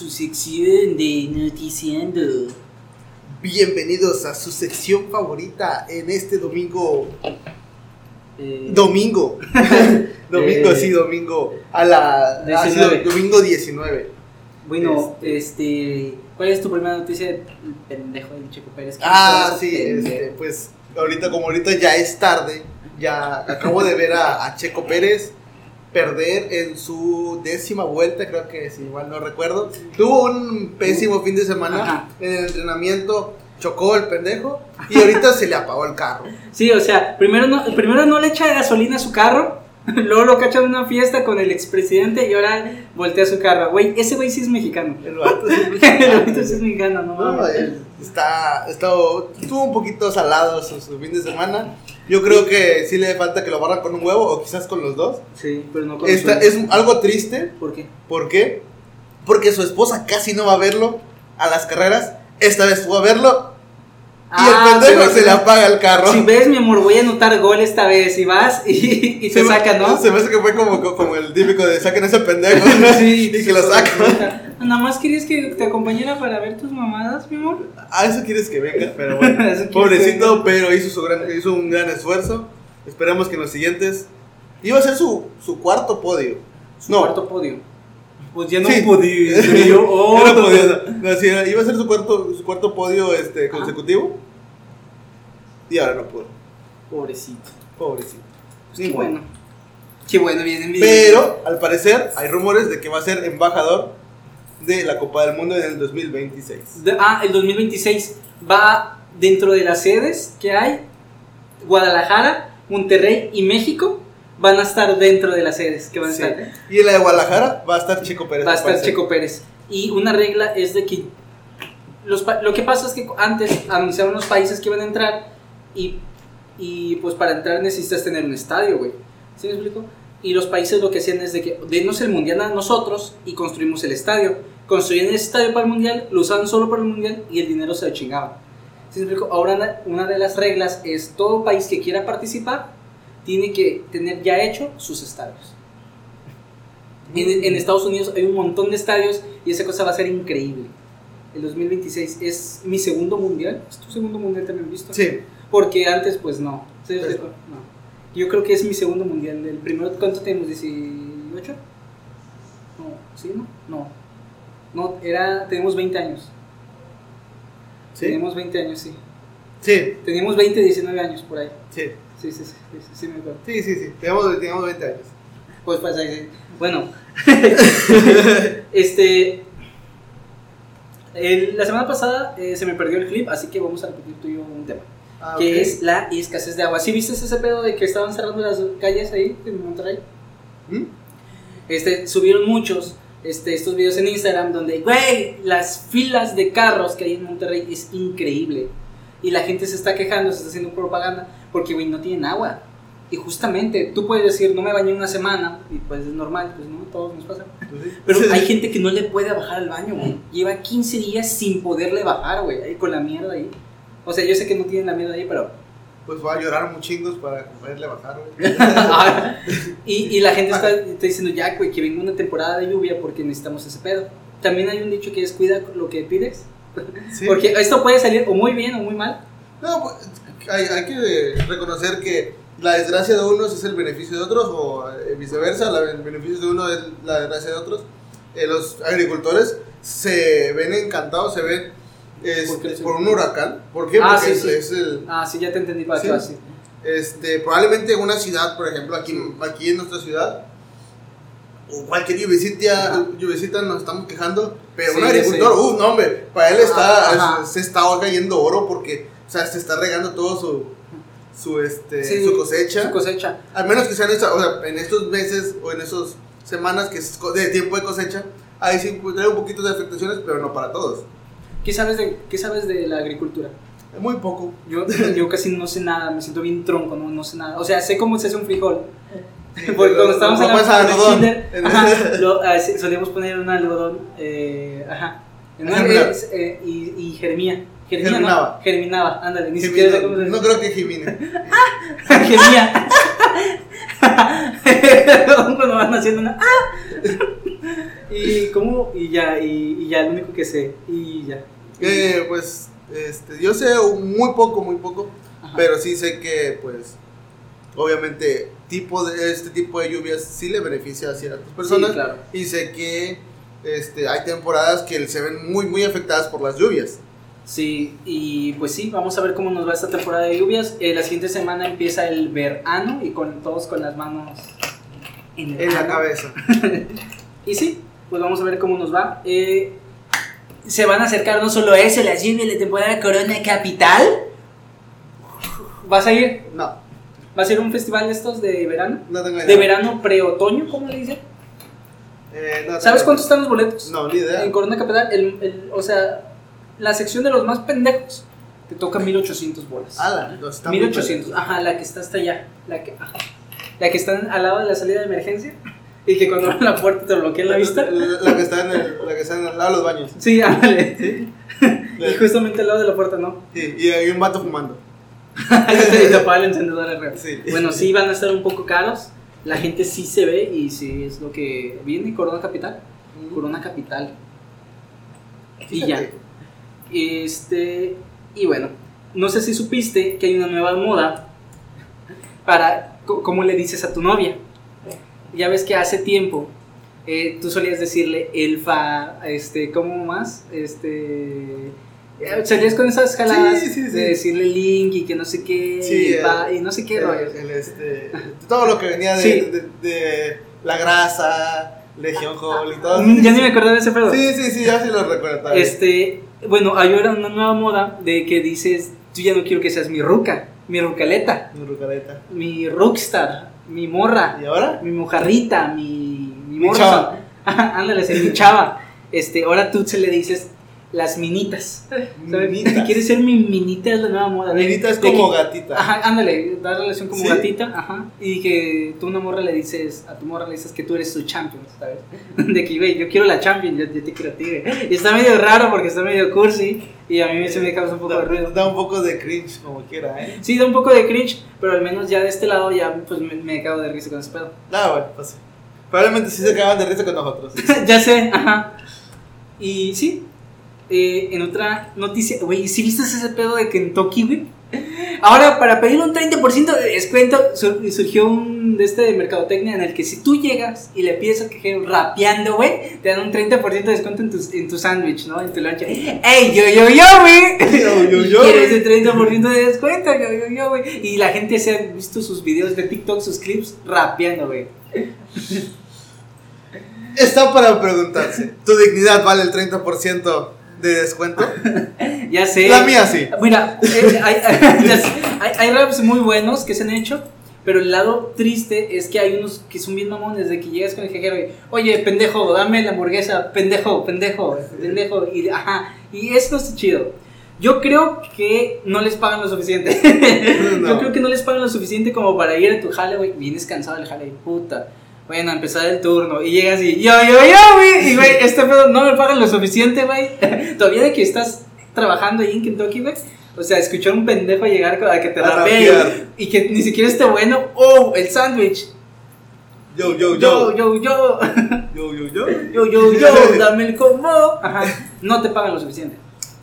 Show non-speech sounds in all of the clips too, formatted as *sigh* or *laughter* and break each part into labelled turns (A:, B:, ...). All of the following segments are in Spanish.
A: su sección de Noticiando.
B: Bienvenidos a su sección favorita en este domingo.
A: Eh,
B: Domingo. *laughs* domingo,
A: Eh,
B: sí, domingo. A la. ha sido
A: 19.
B: domingo 19.
A: bueno, este. ¿Cuál es tu primera noticia del pendejo del Checo Pérez? ¿Qué
B: Ah, sí, este, pues ahorita, como ahorita ya es tarde, ya acabo de ver a, a Checo Pérez perder en su décima vuelta, creo que si mal no recuerdo. Tuvo un pésimo fin de semana
A: Ajá.
B: en el entrenamiento, chocó el pendejo y ahorita se le apagó el carro.
A: Sí, o sea, primero no, primero no le echa gasolina a su carro, *laughs* luego lo cachan en una fiesta con el expresidente y ahora voltea su carro. Güey, ese güey sí es mexicano.
B: El vato sí- *laughs*
A: El ahorita sí es mexicano, no
B: No, está, está, estuvo un poquito salado su, su fin de semana. Yo creo que sí le falta que lo barran con un huevo o quizás con los dos.
A: Sí, pero no con
B: Esta,
A: los
B: es algo triste.
A: ¿Por qué?
B: ¿Por qué? Porque su esposa casi no va a verlo a las carreras. Esta vez fue a verlo y
A: Ah,
B: el pendejo
A: pero
B: se le apaga el carro.
A: Si ves, mi amor, voy a anotar gol esta vez y vas y, y
B: Se
A: te
B: me-
A: saca, ¿no?
B: Se me hace que fue como, como el típico de saquen ese pendejo *laughs*
A: Sí,
B: y que lo sacan.
A: Nada más querías que te acompañara para ver tus mamadas, mi amor.
B: A eso quieres que venga, pero bueno. *laughs* Pobrecito, pero hizo, su gran, hizo un gran esfuerzo. Esperemos que en los siguientes. Iba a ser su, su cuarto podio.
A: Su
B: No.
A: cuarto podio. Pues ya no
B: Sí. *laughs*
A: podía. y yo, oh,
B: no podía, no, sí, iba a ser su cuarto, su cuarto podio este,
A: Ajá.
B: consecutivo. Y ahora no pudo.
A: Pobrecito.
B: Pobrecito.
A: Pues qué
B: modo.
A: bueno. Qué bueno, bien, bien.
B: Pero, al parecer, hay rumores de que va a ser embajador de la Copa del Mundo en el 2026.
A: De- ah, el 2026 va dentro de las sedes que hay. Guadalajara, Monterrey y México van a estar dentro de las sedes que van a
B: Sí.
A: estar.
B: Y en la de Guadalajara va a estar Chico Pérez.
A: Va a estar. Checo Pérez. Y una regla es de que los, lo que pasa es que antes anunciaron los países que iban a entrar y, y pues para entrar necesitas tener un estadio, güey. ¿Sí me explico? Y los países lo que hacían es de que denos el mundial a nosotros y construimos el estadio. Construían el estadio para el mundial, lo usaban solo para el mundial y el dinero se lo chingaban. ¿Sí me explico? Ahora una de las reglas es todo país que quiera participar tiene que tener ya hecho sus estadios. En, en Estados Unidos hay un montón de estadios y esa cosa va a ser increíble. El 2026 es mi segundo mundial. ¿Es tu segundo mundial también visto?
B: Sí.
A: Porque antes, pues no. ¿Sí?
B: Pues,
A: no. Yo creo que es mi segundo mundial. El primero, ¿cuánto tenemos? ¿18? No, ¿sí? ¿No? No. No, era. Tenemos 20 años.
B: Sí.
A: Tenemos 20 años, sí.
B: Sí.
A: Teníamos 20, 19 años por ahí.
B: Sí.
A: Sí, sí, sí, sí, sí, sí, me acuerdo.
B: Sí, sí, sí. Teníamos, teníamos 20 años.
A: Pues pasa que- Bueno, *laughs* este. el- la semana pasada eh, se me perdió el clip, así que vamos a repetir tú y yo un tema.
B: Ah,
A: que es la escasez de agua. ¿Sí viste ese pedo de que estaban cerrando las calles ahí en Monterrey?
B: ¿Mm?
A: Este, subieron muchos este, estos videos en Instagram donde, güey, las filas de carros que hay en Monterrey es increíble. Y la gente se está quejando, se está haciendo propaganda porque, güey, no tienen agua. Y justamente, tú puedes decir, no me bañé una semana, y pues es normal, pues no, todos nos pasa.
B: Pues sí.
A: Pero hay gente que no le puede bajar al baño, güey. Lleva 15 días sin poderle bajar, güey, ahí con la mierda ahí. O sea, yo sé que no tienen la mierda ahí, pero...
B: Pues va a llorar muchingos para poderle bajar, güey. *laughs*
A: y, y la gente está, está diciendo, ya, güey, que venga una temporada de lluvia porque necesitamos ese pedo. También hay un dicho que es, cuida lo que pides.
B: Sí.
A: Porque esto puede salir o muy bien o muy mal.
B: No, pues, hay, hay que reconocer que la desgracia de unos es el beneficio de otros, o eh, viceversa, la- el beneficio de uno es la desgracia de otros. Eh, los agricultores se ven encantados, se ven este,
A: ¿Por
B: por un huracán. ¿Por qué?
A: Ah,
B: Porque
A: sí,
B: es,
A: sí.
B: es el,
A: Ah, sí, ya te entendí para
B: Sí. este, probablemente en una ciudad, por ejemplo, aquí, aquí en nuestra ciudad, o cualquier lluvecita, lluvecita nos estamos quejando, pero
A: Sí,
B: un agricultor,
A: sé.
B: uh, no hombre, para él está,
A: Ajá.
B: es- se está cayendo oro porque, o sea, se está regando todo su, su, este,
A: Sí,
B: su cosecha.
A: Su cosecha.
B: Al menos que sean o sea, en estos meses o en esas semanas que es de tiempo de cosecha, ahí sí un poquito de afectaciones, pero no para todos.
A: ¿Qué sabes de, qué sabes de la agricultura?
B: Muy poco.
A: Yo, yo casi no sé nada, me siento bien tronco, no, no sé nada. O sea, sé cómo se hace un frijol. *laughs* Porque cuando estábamos en la kinder, *laughs* ah, solíamos poner un algodón, eh, ajá, eh, y, y germía. Germía,
B: Germinaba.
A: ¿no? Germinaba, ándale, ni siquiera
B: no creo que Jimine. *laughs*
A: Gemía. Cuando van haciendo una. ¡Ah! y cómo, y ya, y, y ya, lo único que sé, y ya.
B: Eh, pues, este, yo sé muy poco, muy poco,
A: Ajá.
B: pero sí sé que, pues, obviamente, tipo de, este tipo de lluvias sí le beneficia a ciertas personas.
A: Sí, claro.
B: Y sé que este, hay temporadas que se ven muy, muy afectadas por las lluvias.
A: Sí, y pues sí, vamos a ver cómo nos va esta temporada de lluvias. Eh, la siguiente semana empieza el verano y con todos con las manos en, el
B: En la cabeza. *laughs*
A: Y sí, pues vamos a ver cómo nos va. Eh, se van a acercar no solo eso, las lluvias de temporada Corona Capital. ¿Vas a ir?
B: No,
A: ¿Va a ser un festival de estos de verano?
B: no tengo idea.
A: ¿De verano pre-otoño, cómo le dicen?
B: Eh, no
A: ¿Sabes cuántos están los boletos?
B: No, ni idea.
A: En Corona Capital, el, el- o sea, la sección de los más pendejos te toca 1800 bolas.
B: Ala, no, está muy
A: 1800, ajá, la que está hasta allá. La que, ajá. la que está al lado de la salida de emergencia *laughs* y que cuando abren la puerta te bloquea la vista.
B: La, la que está en el, la que está en el lado de los baños.
A: Sí, ándale. *laughs* Y justamente al lado de la puerta, ¿no?
B: Sí, y hay un vato fumando. *laughs*
A: el encendedor.
B: Sí.
A: Bueno, sí van a estar un poco caros. La gente sí se ve y sí es lo que viene Corona Capital. Corona Capital. Y ya. Este, y bueno, no sé si supiste que hay una nueva moda para cómo le dices a tu novia. Ya ves que hace tiempo eh, tú solías decirle elfa, este, ¿cómo más? Este, salías con esas jaladas
B: Sí, sí, sí.
A: de decirle link y que no sé qué y,
B: el-
A: y no sé qué
B: el-
A: rollos.
B: el, este, todo lo que venía de, de, de la grasa, Legion Hall y todo.
A: Mm, Ya ni me acordaba de ese pedo.
B: Sí, sí, sí, ya sí lo recuerdo. todavía.
A: Este, bueno, hay ahora una nueva moda de que dices, tú ya no quiero que seas mi ruca, mi rucaleta,
B: Mi rucaleta.
A: mi rockstar, mi morra,
B: ¿Y ahora?
A: mi mojarrita, mi, mi morra. *laughs* Ándale, mi chava. Este, ahora tú se le dices las minitas. ¿sabes?
B: Minitas.
A: Quieres ser mi minita es la nueva moda. de-
B: Minita es
A: de
B: como
A: que-
B: gatita.
A: Ajá, ándale, da relación como
B: ¿Sí?
A: gatita, ajá. Y que tú a una morra le dices, a tu morra le dices que tú eres su champion, ¿sabes? *laughs* De que, güey, yo quiero la champion, yo, yo te quiero a ti, güey. Y está medio raro porque está medio cursi y a mí se me causa un poco de
B: da,
A: ruido.
B: da un poco de cringe, como quiera, ¿eh?
A: Sí, da un poco de cringe, pero al menos ya de este lado ya pues me, me cago de risa con ese pedo.
B: Ah, bueno, pues. Probablemente sí se acaban de risa con nosotros. *laughs*
A: ya sé, ajá. Y sí, eh, en otra noticia, güey, ¿sí viste ese pedo de Kentucky, güey? Ahora, para pedir un 30% de descuento, sur- surgió un de este de mercadotecnia en el que si tú llegas y le pides al cajero rapeando, güey, te dan un 30% de descuento en tu, en tu sándwich, ¿no? En tu lunch. ¡Ey, yo, yo, yo, güey!
B: Yo, yo, yo,
A: ¿Quieres el 30% de descuento? Yo, yo, yo, güey. Y la gente se ha visto sus videos de TikTok, sus clips, rapeando, güey.
B: Está para preguntarse, ¿tu dignidad vale el 30% de descuento? *laughs*
A: Ya sé.
B: La mía sí.
A: Mira, eh, hay, *laughs* hay, hay raps muy buenos que se han hecho, pero el lado triste es que hay unos que son bien mamones de que llegas con el cajero y, oye, pendejo, dame la hamburguesa, pendejo, pendejo, pendejo, y ajá, y eso está chido. Yo creo que no les pagan lo suficiente. *laughs*
B: No.
A: Yo creo que no les pagan lo suficiente como para ir a tu jale, güey. Vienes cansado del jale, puta. Bueno, a empezar el turno y llegas y yo, yo, yo, güey. Y, güey, *laughs* este pedo no me pagan lo suficiente, güey. *laughs* Todavía de que estás trabajando ahí en Kentucky, güey. O sea, escuchar un pendejo llegar a que te rapee y que ni siquiera esté bueno. ¡Oh! El sándwich.
B: Yo, yo,
A: Yo,
B: yo.
A: yo, yo. *laughs*
B: Yo, yo, yo.
A: Yo, yo, yo. Dame el combo. Ajá. No te pagan lo suficiente.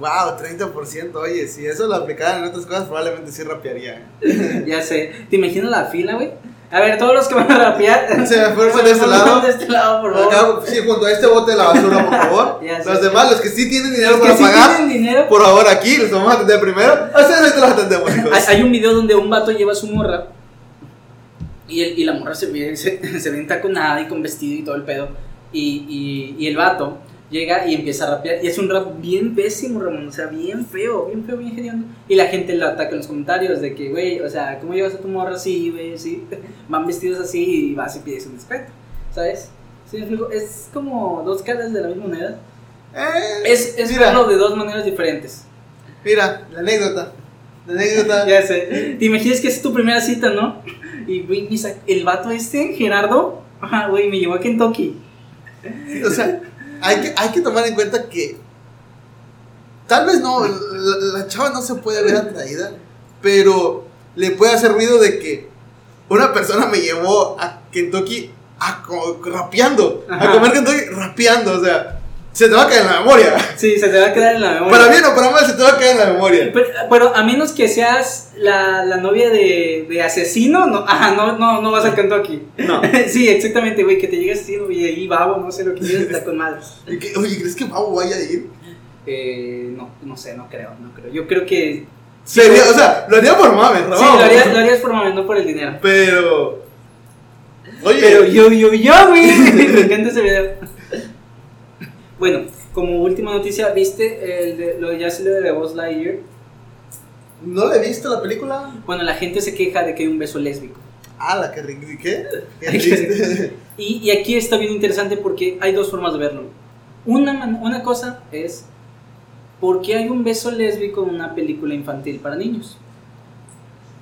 B: Wow, 30%. Oye, si eso lo aplicaran en otras cosas, probablemente sí rapearía. ¿eh?
A: Ya sé. ¿Te imaginas la fila, güey? A ver, todos los que van a rapear. *laughs*
B: Se me fueron de este lado.
A: De este lado, por favor.
B: Acá, sí, junto a este bote de la basura, por *laughs* favor.
A: Ya sé.
B: Los demás, los que sí tienen dinero
A: Los que
B: para
A: sí
B: pagar,
A: tienen dinero.
B: por favor, aquí los vamos a atender primero. A ustedes los atendemos.
A: Hay, hay un video donde un vato lleva a su morra y, el- y la morra se ve, se, *laughs* se ve entaconada y con vestido y todo el pedo. Y, y, y el vato llega y empieza a rapear. Y es un rap bien pésimo, Ramón. O sea, bien feo, bien feo, bien genial. Y la gente lo ataca en los comentarios de que, güey, o sea, ¿cómo llevas a tu morra así, güey? Sí, *laughs* van vestidos así y vas y pides un respeto, ¿sabes? Sí, es como dos caras de la misma moneda.
B: Eh,
A: Es, es
B: mira,
A: verlo de dos maneras diferentes.
B: mira, la anécdota. La anécdota. *laughs*
A: Ya sé. Te imaginas que es tu primera cita, ¿no? Y, güey, el vato este, Gerardo, güey, me llevó a Kentucky.
B: O sea, hay que, hay que tomar en cuenta que tal vez no, la, la chava no se puede ver atraída, pero le puede hacer ruido de que una persona me llevó a Kentucky a rapeando, a comer Kentucky rapeando, o sea, se te va a quedar en la memoria.
A: Sí, se te va a quedar en la memoria.
B: Para bien o para mal, se te va a quedar en la memoria.
A: Pero, pero a menos que seas la, la novia de, de asesino, no, ajá, no, no, no vas al Kentucky.
B: No. *laughs*
A: sí, exactamente, güey, que te llegue asesino y ahí babo, no sé lo que quieras, está con madre. *laughs*
B: Oye, ¿crees que Babo vaya a ir?
A: Eh, no, no sé, no creo, no creo. Yo creo que.
B: Sería, o sea, lo haría por mames,
A: Sí,
B: ¿no?
A: lo harías, lo harías por mame, no por el dinero.
B: Pero. Oye,
A: Pero yo, yo, yo, güey. *laughs* Me encanta ese video. Bueno, como última noticia, ¿viste el de, lo ya salió de Buzz Lightyear?
B: ¿no le viste la película?
A: Bueno, la gente se queja de que hay un beso lésbico.
B: Ah, la que ¿qué? ¿Qué *laughs*
A: Ay,
B: triste.
A: Y, y aquí está bien interesante porque hay dos formas de verlo. Una, una cosa es, ¿por qué hay un beso lésbico en una película infantil para niños?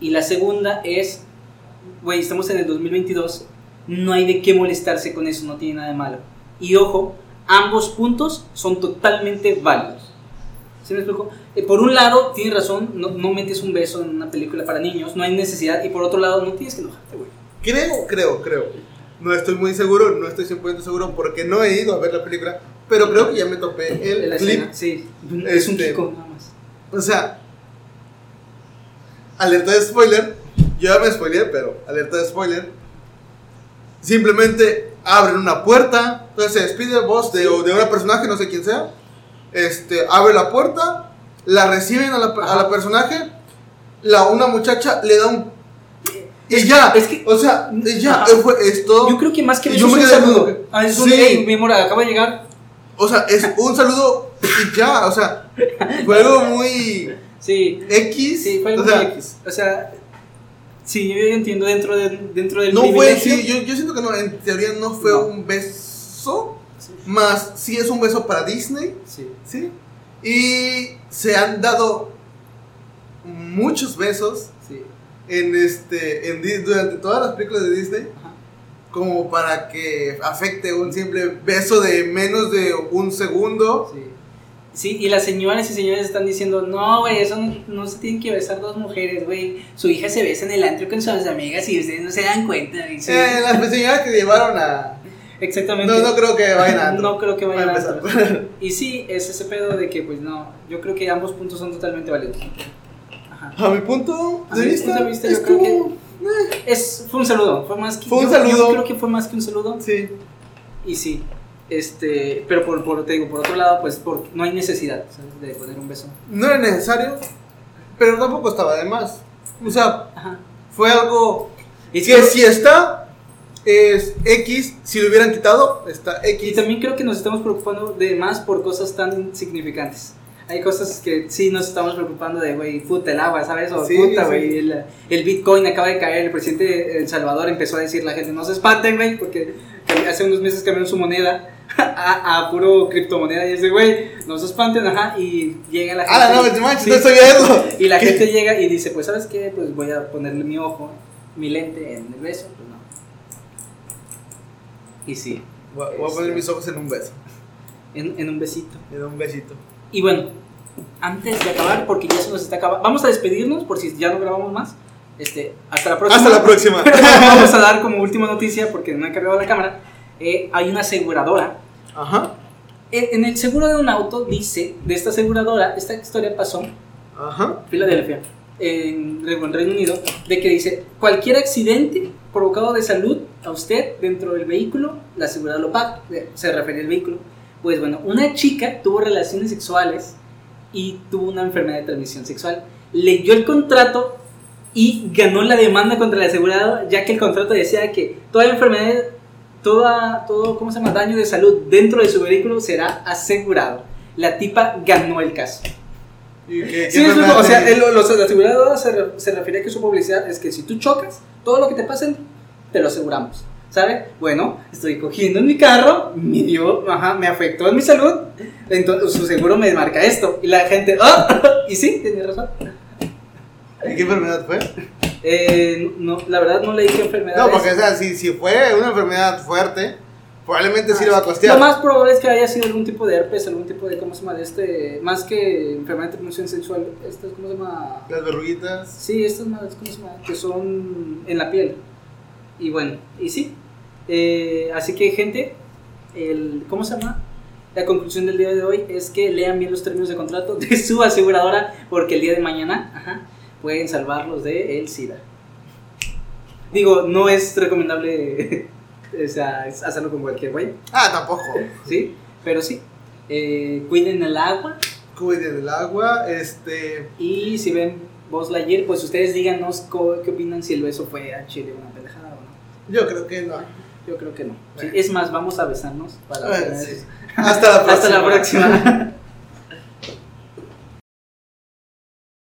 A: Y la segunda es, güey, estamos en el 2022, no hay de qué molestarse con eso, no tiene nada de malo. Y ojo, ambos puntos son totalmente válidos. ¿Sí me explico? Eh, por un lado, tienes razón, no, no metes un beso en una película para niños, no hay necesidad. Y por otro lado, no tienes que enojarte, güey.
B: Creo, creo, creo. No estoy muy seguro, no estoy 100% seguro porque no he ido a ver la película, pero creo que ya me topé el
A: La
B: clip.
A: escena, sí. Es un
B: Este-
A: Kiko nada más.
B: O sea, alerta de spoiler. Yo ya me spoileé, pero alerta de spoiler. Simplemente abren una puerta. Entonces se despide vos de, de una personaje, no sé quién sea. Este, abre la puerta. La reciben a la, a la personaje. La, una muchacha le da un. Y
A: Es que-
B: ya.
A: es que-
B: o sea, ya. Fue, es todo.
A: Yo creo que más que
B: yo me
A: un saludo.
B: como-
A: Ah, es un
B: Sí.
A: hey, mi amor, acaba de llegar.
B: O sea, es *laughs* un saludo y ya. O sea, fue algo muy
A: Sí,
B: X.
A: sí, fue algo
B: o sea,
A: muy X. O sea, sí, yo entiendo dentro, de, dentro del
B: No fue,
A: privilegio.
B: sí, yo, yo siento que no, en teoría no fue
A: No.
B: un beso,
A: Sí,
B: más sí es un beso para Disney,
A: sí.
B: ¿sí? Y se han dado muchos besos
A: sí.
B: en este, en, durante todas las películas de Disney,
A: Ajá.
B: como para que afecte un simple beso de menos de un segundo.
A: Sí. Sí, y las señoras y señores están diciendo, no, güey, eso no, no se tienen que besar dos mujeres, güey. Su hija se besa en el antro con sus amigas y ustedes no se dan cuenta. sí.
B: Eh, las señoras que llevaron a...
A: Exactamente.
B: No, no creo que vayan a... *laughs*
A: No creo que vayan a. *laughs* Y sí, es ese pedo de que, pues no, yo creo que ambos puntos son totalmente válidos. Ajá.
B: A mi punto
A: A
B: de
A: mi
B: vista,
A: punto de vista,
B: es
A: yo creo
B: como...
A: Es, fue un saludo, fue más que
B: Fue un
A: yo-
B: saludo.
A: Yo creo que fue más que un saludo.
B: Sí.
A: Y sí, este, pero por, por, te digo, por otro lado, pues por, no hay necesidad ¿sabes? de poner un beso.
B: No era necesario, pero tampoco estaba de más. O sea,
A: Ajá.
B: fue algo
A: Es
B: que
A: que-
B: si está, es X. Si lo hubieran quitado, está
A: Y
B: X.
A: también creo que nos estamos preocupando de más por cosas tan insignificantes. Hay cosas que sí nos estamos preocupando de, güey, puta el agua, ¿sabes? O
B: Sí,
A: puta,
B: sí.
A: güey, el, el Bitcoin acaba de caer. El presidente de El Salvador empezó a decir la gente, no se espanten, güey, porque hace unos meses cambiaron su moneda *laughs* a, a puro criptomoneda. Y dice, güey, no se espanten, ajá. Y llega la gente.
B: Ah, no, te manches,
A: Sí.
B: no sabía eso.
A: Y la
B: ¿Qué?
A: gente llega y dice, pues, ¿sabes qué? Pues voy a ponerle mi ojo, mi lente en el beso. Pues no. Y sí,
B: Voy voy a poner mis ojos en un beso.
A: en, en un besito.
B: En un besito.
A: Y bueno, antes de acabar, porque ya se nos está acabando, vamos a despedirnos por si ya no grabamos más. Este, hasta la próxima.
B: Hasta la próxima. *laughs* *laughs*
A: vamos a dar como última noticia, porque no he cargado la cámara. eh, hay una aseguradora.
B: Ajá.
A: En, en el seguro de un auto dice, de esta aseguradora, esta historia pasó
B: Ajá.
A: Filadelfia, en, en Reino Unido, de que dice, cualquier accidente provocado de salud a usted dentro del vehículo, la aseguradora lo paga, se refiere al vehículo. Pues bueno, una chica tuvo relaciones sexuales y tuvo una enfermedad de transmisión sexual. Leyó el contrato y ganó la demanda contra el asegurado, ya que el contrato decía que toda enfermedad, toda, todo, ¿cómo se llama? Daño de salud dentro de su vehículo será asegurado. La tipa ganó el caso.
B: ¿Y qué-
A: Sí,
B: qué
A: es lo-
B: enfermedad
A: o sea, el- los aseguradoras se, se refiere a que su publicidad es que si tú chocas, todo lo que te pase, te lo aseguramos. ¿Sabe? Bueno, estoy cogiendo en mi carro, me dio, ajá, me afectó en mi salud, entonces su seguro me marca esto. Y la gente, ¡ah! *laughs* Y sí, tenía razón.
B: ¿Y qué enfermedad fue?
A: Eh, no, la verdad no leí qué enfermedad
B: No,
A: es.
B: porque o sea, si, si fue una enfermedad fuerte, probablemente sí le va a
A: Lo
B: costear.
A: más probable es que haya sido algún tipo de herpes, algún tipo de, ¿cómo se llama? De este, más que enfermedad de transmisión sexual, esto es, ¿cómo se llama?
B: Las verruguitas.
A: Sí, estas ¿cómo se llama? Que son en la piel. Y bueno, y sí. Eh, así que, gente, el, ¿cómo se llama? La conclusión del día de hoy es que lean bien los términos de contrato de su aseguradora porque el día de mañana ajá, pueden salvarlos de el SIDA. Digo, no es recomendable *laughs* o sea, hacerlo con cualquier güey,
B: Ah, tampoco.
A: ¿sí? Pero sí, eh, cuiden el agua
B: Cuiden el agua, este...
A: y si ven Buzz Lightyear, pues ustedes díganos qué opinan si el beso fue a Chile una pendejada.
B: Yo creo que no.
A: Yo creo que no. Sí,
B: Bueno.
A: es más, vamos a besarnos para tener
B: sí. *laughs* Hasta la próxima.
A: Hasta la próxima.